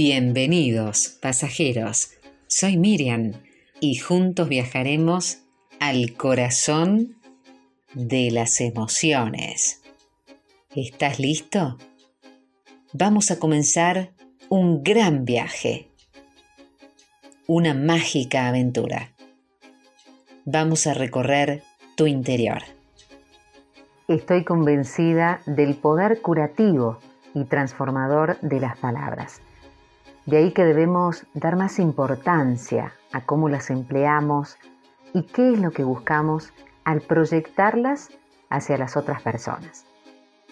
Bienvenidos, pasajeros. Soy Miriam y juntos viajaremos al corazón de las emociones. ¿Estás listo? Vamos a comenzar un gran viaje, una mágica aventura. Vamos a recorrer tu interior. Estoy convencida del poder curativo y transformador de las palabras. De ahí que debemos dar más importancia a cómo las empleamos y qué es lo que buscamos al proyectarlas hacia las otras personas.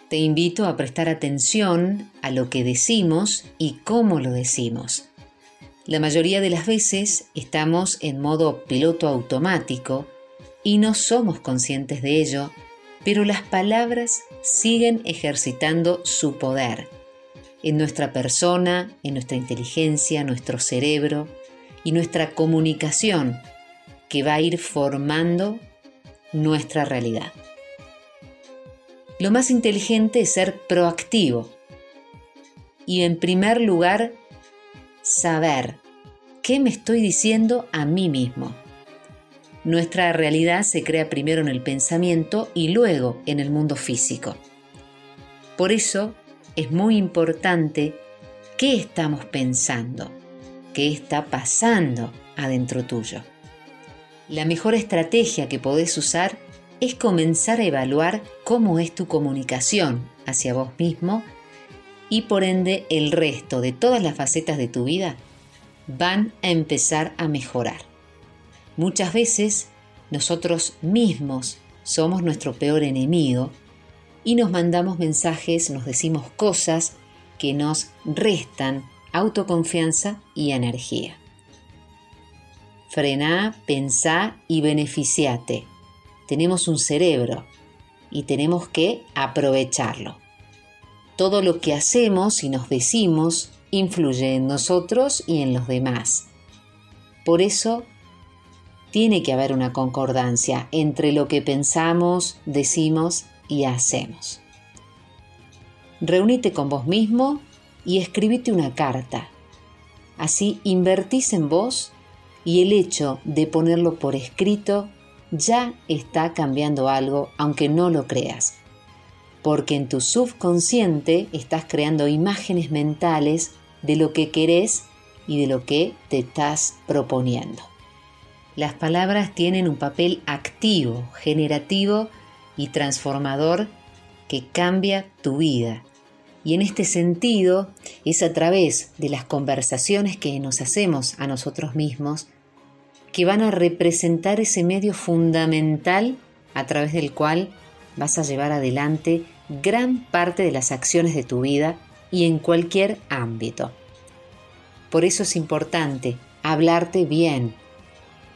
Te invito a prestar atención a lo que decimos y cómo lo decimos. La mayoría de las veces estamos en modo piloto automático y no somos conscientes de ello, pero las palabras siguen ejercitando su poder en nuestra persona, en nuestra inteligencia, nuestro cerebro y nuestra comunicación que va a ir formando nuestra realidad. Lo más inteligente es ser proactivo y en primer lugar saber qué me estoy diciendo a mí mismo. Nuestra realidad se crea primero en el pensamiento y luego en el mundo físico. Por eso es muy importante qué estamos pensando, qué está pasando adentro tuyo. La mejor estrategia que podés usar es comenzar a evaluar cómo es tu comunicación hacia vos mismo y por ende el resto de todas las facetas de tu vida van a empezar a mejorar. Muchas veces nosotros mismos somos nuestro peor enemigo y nos mandamos mensajes, nos decimos cosas que nos restan autoconfianza y energía. Frená, pensá y beneficiate. Tenemos un cerebro y tenemos que aprovecharlo. Todo lo que hacemos y nos decimos influye en nosotros y en los demás. Por eso tiene que haber una concordancia entre lo que pensamos, decimos y hacemos. Reúnete con vos mismo y escribite una carta. Así invertís en vos y el hecho de ponerlo por escrito ya está cambiando algo aunque no lo creas. Porque en tu subconsciente estás creando imágenes mentales de lo que querés y de lo que te estás proponiendo. Las palabras tienen un papel activo, generativo y transformador que cambia tu vida. Y en este sentido es a través de las conversaciones que nos hacemos a nosotros mismos que van a representar ese medio fundamental a través del cual vas a llevar adelante gran parte de las acciones de tu vida y en cualquier ámbito. Por eso es importante hablarte bien,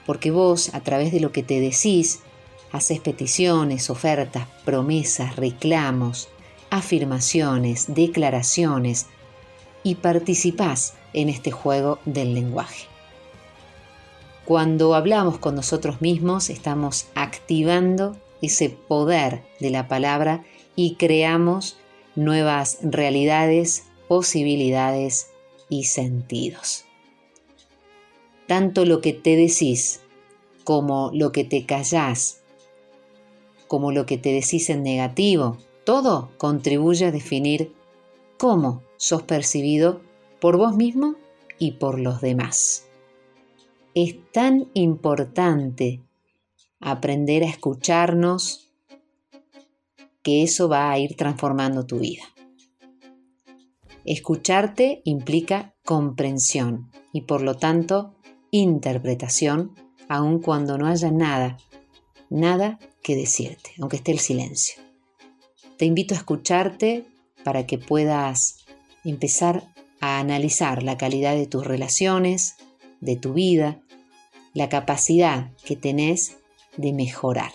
porque vos a través de lo que te decís Haces peticiones, ofertas, promesas, reclamos, afirmaciones, declaraciones y participás en este juego del lenguaje. Cuando hablamos con nosotros mismos estamos activando ese poder de la palabra y creamos nuevas realidades, posibilidades y sentidos. Tanto lo que te decís como lo que te callás como lo que te decís en negativo, todo contribuye a definir cómo sos percibido por vos mismo y por los demás. Es tan importante aprender a escucharnos que eso va a ir transformando tu vida. Escucharte implica comprensión y por lo tanto interpretación, aun cuando no haya nada, nada que decirte, aunque esté el silencio. Te invito a escucharte para que puedas empezar a analizar la calidad de tus relaciones, de tu vida, la capacidad que tenés de mejorar.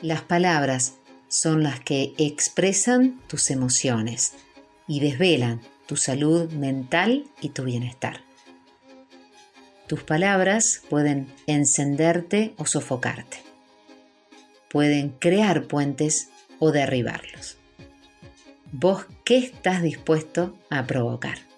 Las palabras son las que expresan tus emociones y desvelan tu salud mental y tu bienestar. Tus palabras pueden encenderte o sofocarte pueden crear puentes o derribarlos. ¿Vos qué estás dispuesto a provocar?